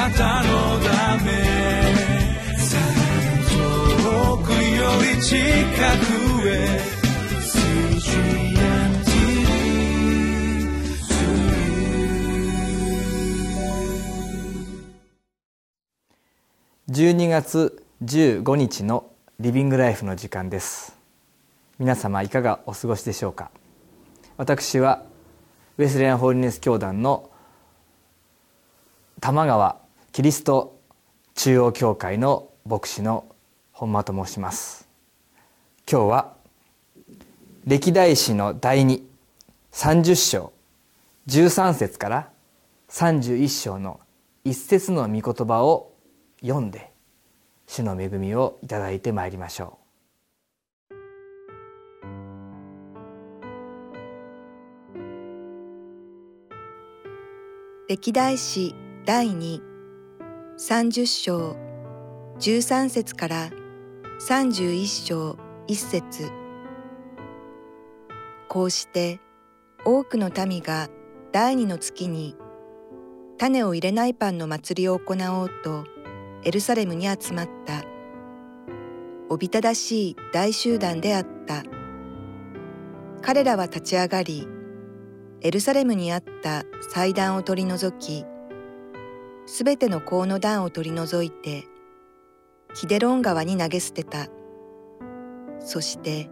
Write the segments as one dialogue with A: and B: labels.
A: なたのため遠くより近くへ
B: 12月15日のリビングライフの時間です。皆様いかがお過ごしでしょうか？私はウェスレアンホーリネス教団の玉川キリスト中央教会の牧師の本間と申します。今日は歴代史の第230章13節から31章の一節の御言葉を読んで主の恵みをいただいてまいりましょう。
C: 歴代史第2 30章13節から31章1節。こうして多くの民が第二の月に種を入れないパンの祭りを行おうとエルサレムに集まった。おびただしい大集団であった。彼らは立ち上がりエルサレムにあった祭壇を取り除きすべての香の段を取り除いてキデロン川に投げ捨てた。そして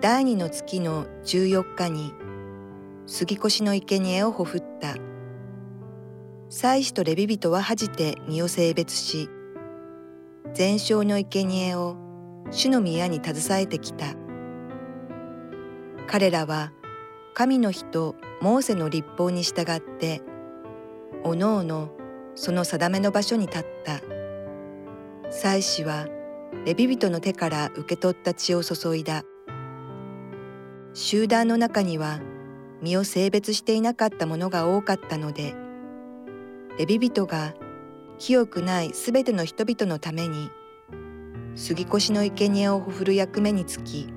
C: 第二の月の十四日に杉越の生贄をほふった。祭司とレビ人は恥じて身を性別し全焼の生贄を主の宮に携えてきた。彼らは神の人モーセの立法に従っておのおのその定めの場所に立った。祭司はレビ人の手から受け取った血を注いだ。集団の中には身を性別していなかった者が多かったのでレビ人が清くないすべての人々のために杉越の生贄をほふる役目につき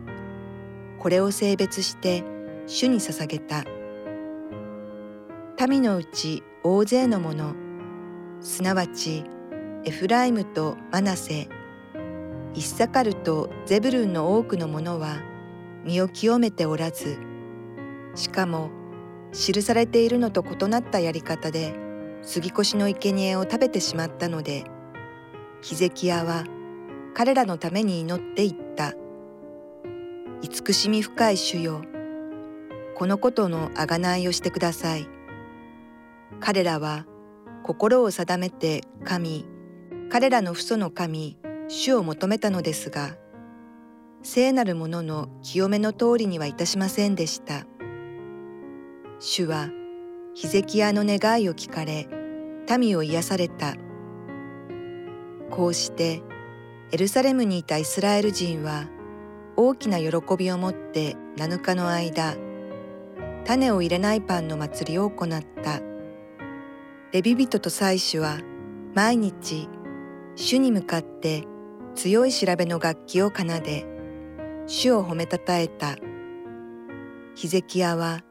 C: これを性別して主に捧げた。民のうち大勢の者すなわちエフライムとマナセイッサカルとゼブルンの多くの者は身を清めておらずしかも記されているのと異なったやり方で杉越の生贄を食べてしまったのでヒゼキヤは彼らのために祈っていった。慈しみ深い主よこのことの贖いをしてください。彼らは心を定めて神彼らの父祖の神主を求めたのですが聖なる者の清めの通りにはいたしませんでした。主はヒゼキヤの願いを聞かれ民を癒された。こうしてエルサレムにいたイスラエル人は大きな喜びを持って7日の間種を入れないパンの祭りを行った。レビ人と祭司は毎日主に向かって強い調べの楽器を奏で主を褒めたたえたヒゼキヤは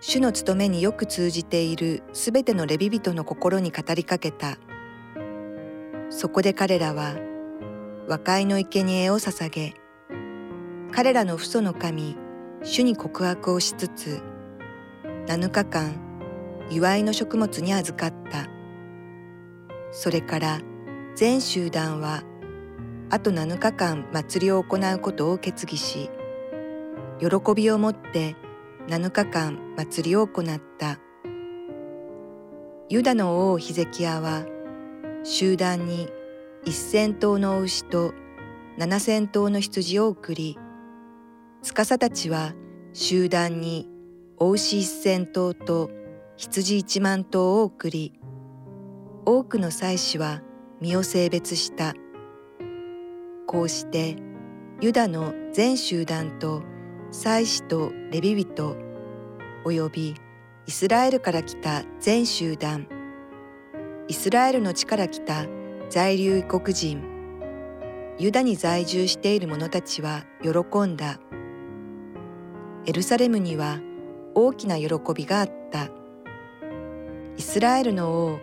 C: 主の務めによく通じているすべてのレビ人の心に語りかけた。そこで彼らは和解の生贄を捧げ、彼らの父祖の神、主に告白をしつつ、7日間、祝いの食物に預かった。それから全集団は、あと7日間祭りを行うことを決議し、喜びをもって7日間祭りを行った。ユダの王ヒゼキヤは集団に一千頭の牛と七千頭の羊を送り、司たちは集団にお牛一千頭と羊一万頭を送り、多くの祭司は身を性別した。こうしてユダの全集団と祭司とレビ人およびイスラエルから来た全集団イスラエルの地から来た在留異国人ユダに在住している者たちは喜んだエルサレムには大きな喜びがあったイスラエルの王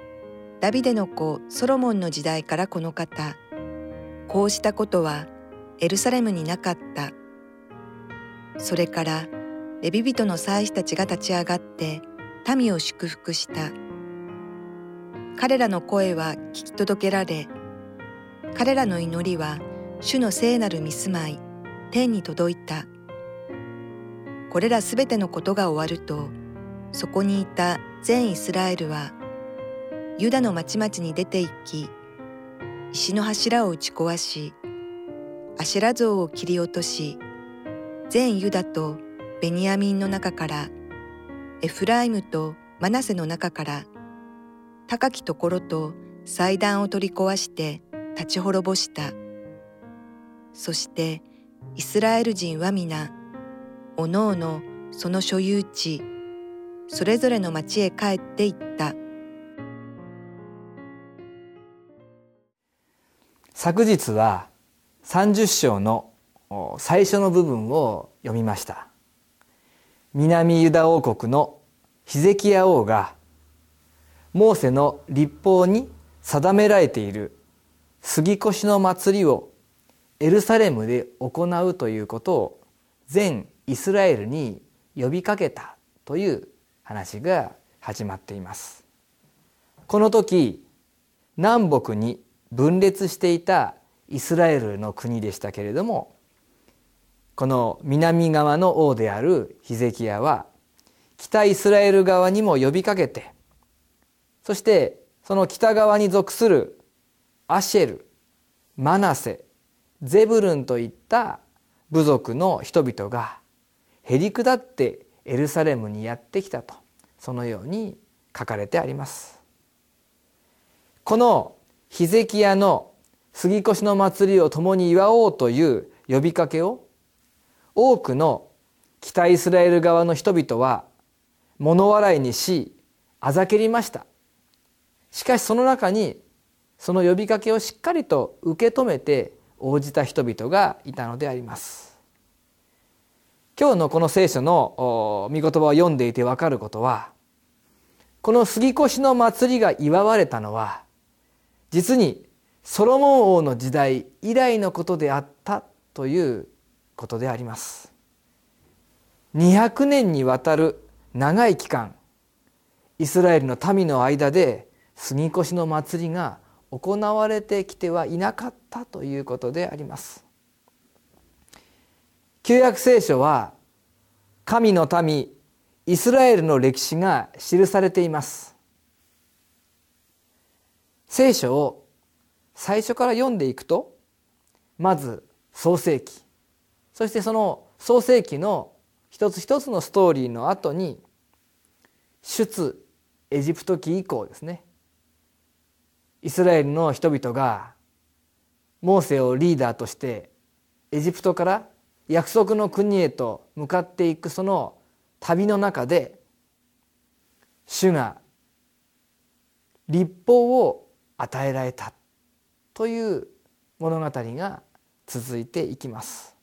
C: ダビデの子ソロモンの時代からこの方。こうしたことはエルサレムになかった。それからレビ人の祭司たちが立ち上がって民を祝福した。彼らの声は聞き届けられ彼らの祈りは主の聖なる見住まい天に届いた。これらすべてのことが終わるとそこにいた全イスラエルはユダの町々に出て行き石の柱を打ち壊しアシェラ像を切り落とし全ユダとベニヤミンの中からエフライムとマナセの中から高きところと祭壇を取り壊して立ち滅ぼした。そしてイスラエル人は皆おのおのその所有地それぞれの町へ帰って行った。
B: 昨日は30章の最初の部分を読みました。南ユダ王国のヒゼキヤ王がモーセの立法に定められている杉越の祭りをエルサレムで行うということを全イスラエルに呼びかけたという話が始まっています。この時南北に分裂していたイスラエルの国でしたけれどもこの南側の王であるヒゼキヤは北イスラエル側にも呼びかけてそしてその北側に属するアシェルマナセゼブルンといった部族の人々がへりくだってエルサレムにやってきたとそのように書かれてあります。このヒゼキヤの杉越の祭りを共に祝おうという呼びかけを多くの北イスラエル側の人々は物笑いにしあざけりました。しかしその中にその呼びかけをしっかりと受け止めて応じた人々がいたのであります。今日のこの聖書の御言葉を読んでいてわかることはこの杉越の祭りが祝われたのは実にソロモン王の時代以来のことであったということであります。200年にわたる長い期間イスラエルの民の間で杉越の祭りが行われてきてはいなかったということであります。旧約聖書は神の民イスラエルの歴史が記されています。聖書を最初から読んでいくとまず創世記。そしてその創世記の一つ一つのストーリーの後に出エジプト記以降ですね。イスラエルの人々がモーセをリーダーとしてエジプトから約束の国へと向かっていくその旅の中で主が立法を与えられたという物語が続いていきます。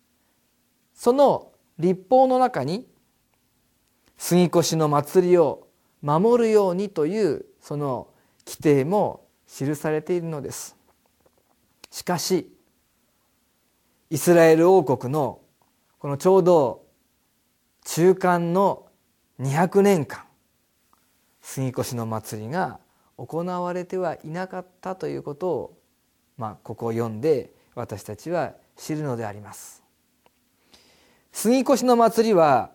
B: その立法の中に杉越の祭りを守るようにというその規定も記されているのです。しかしイスラエル王国のこのちょうど中間の200年間杉越の祭りが行われてはいなかったということを、まあ、ここを読んで私たちは知るのであります。杉越の祭りは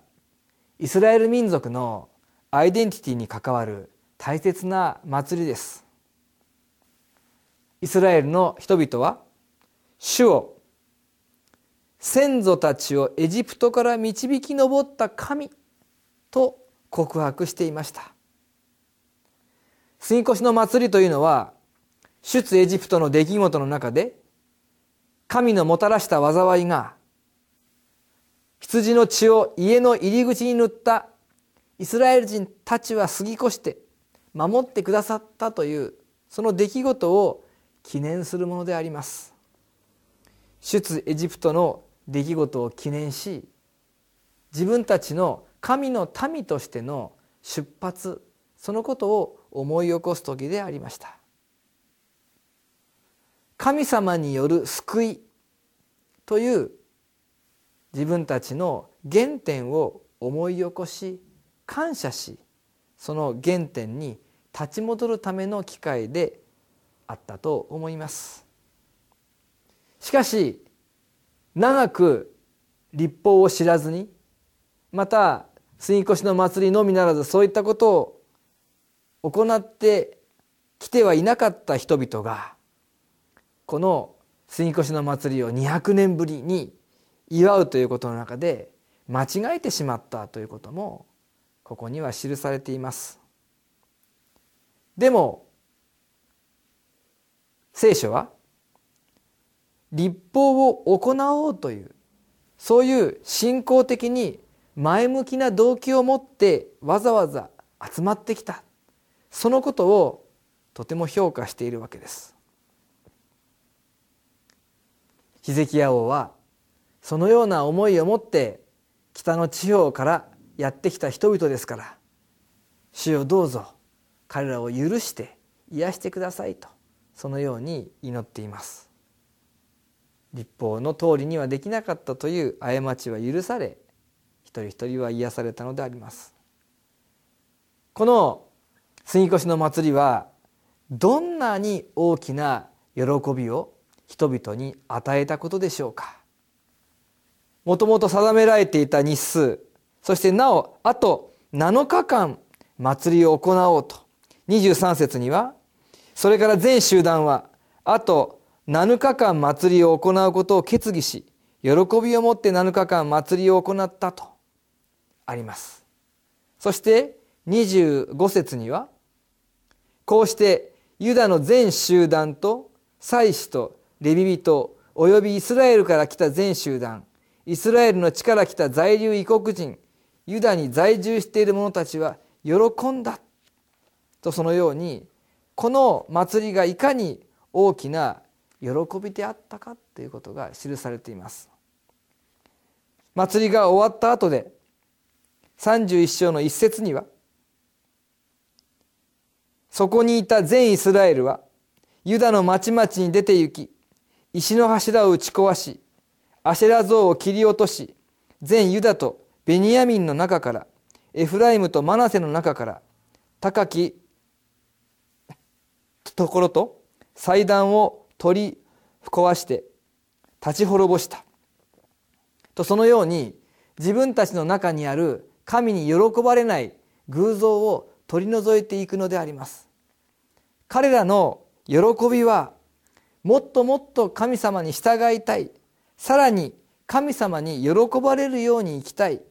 B: イスラエル民族のアイデンティティに関わる大切な祭りです。イスラエルの人々は主を先祖たちをエジプトから導き上った神と告白していました。杉越の祭りというのは出エジプトの出来事の中で神のもたらした災いが羊の血を家の入り口に塗ったイスラエル人たちは過ぎ越して守ってくださったというその出来事を記念するものであります。出エジプトの出来事を記念し自分たちの神の民としての出発そのことを思い起こす時でありました。神様による救いという自分たちの原点を思い起こし感謝しその原点に立ち戻るための機会であったと思います。しかし長く立法を知らずにまた杉越の祭りのみならずそういったことを行ってきてはいなかった人々がこの杉越の祭りを200年ぶりに祝うということの中で間違えてしまったということもここには記されています。でも聖書は立法を行おうというそういう信仰的に前向きな動機を持ってわざわざ集まってきた。そのことをとても評価しているわけです。ヒゼキヤ王はそのような思いを持って北の地方からやってきた人々ですから主よどうぞ彼らを許して癒してくださいとそのように祈っています。立法の通りにはできなかったという過ちは許され一人一人は癒されたのであります。この杉越の祭りはどんなに大きな喜びを人々に与えたことでしょうか。もともと定められていた日数そしてなおあと7日間祭りを行おうと。23節にはそれから全集団はあと7日間祭りを行うことを決議し喜びを持って7日間祭りを行ったとあります。そして25節にはこうしてユダの全集団と祭司とレビ人およびイスラエルから来た全集団イスラエルの地から来た在留異国人ユダに在住している者たちは喜んだとそのようにこの祭りがいかに大きな喜びであったかということが記されています。祭りが終わった後で31章の一節にはそこにいた全イスラエルはユダの町々に出て行き石の柱を打ち壊しアシェラ像を切り落とし全ユダとベニヤミンの中からエフライムとマナセの中から高きところと祭壇を取り壊して立ち滅ぼした。とそのように自分たちの中にある神に喜ばれない偶像を取り除いていくのであります。彼らの喜びはもっともっと神様に従いたい。さらに神様に喜ばれるように生きたい。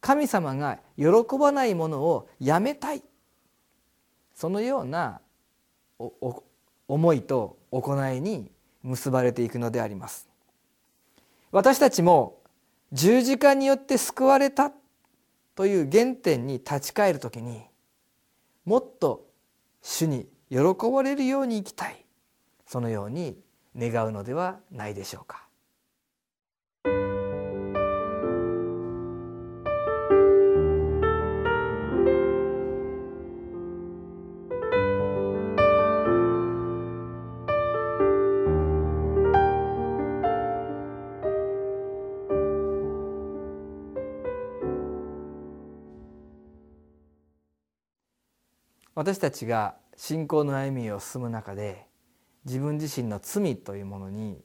B: 神様が喜ばないものをやめたい。そのような思いと行いに結ばれていくのであります。私たちも十字架によって救われたという原点に立ち返る時にもっと主に喜ばれるように生きたい。そのように願うのではないでしょうか。私たちが信仰の歩みを進む中で自分自身の罪というものに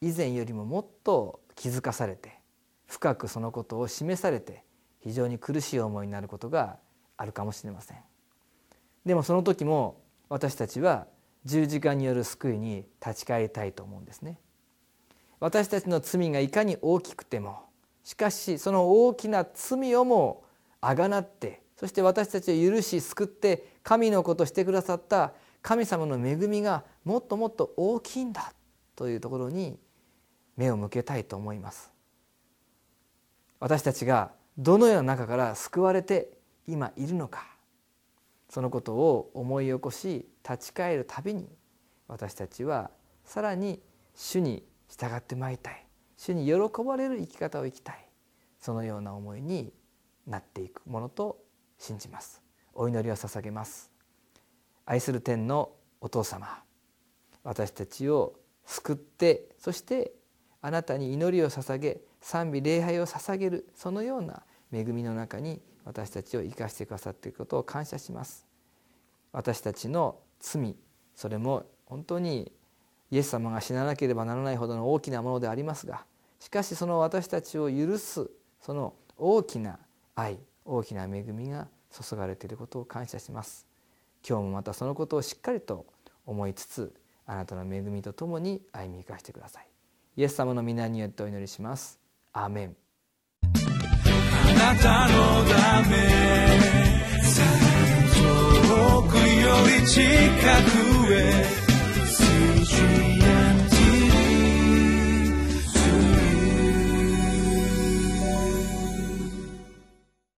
B: 以前よりももっと気づかされて深くそのことを示されて非常に苦しい思いになることがあるかもしれません。でもその時も私たちは十字架による救いに立ち返りたいと思うんですね。私たちの罪がいかに大きくてもしかしその大きな罪をもあがなってそして私たちを許し救って神のことしてくださった神様の恵みがもっともっと大きいんだというところに目を向けたいと思います。私たちがどのような中から救われて今いるのかそのことを思い起こし立ち返るたびに私たちはさらに主に従ってまいりたい。主に喜ばれる生き方を生きたい。そのような思いになっていくものと信じます。お祈りを捧げます。愛する天のお父様私たちを救ってそしてあなたに祈りを捧げ賛美礼拝を捧げるそのような恵みの中に私たちを生かしてくださっていることを感謝します。私たちの罪それも本当にイエス様が死ななければならないほどの大きなものでありますがしかしその私たちを許すその大きな愛大きな恵みが注がれていることを感謝します。今日もまたそのことをしっかりと思いつつあなたの恵みとともに歩み生かしてください。イエス様の皆によってお祈りします。アーメン。
A: あなたのため遠くより近くへ。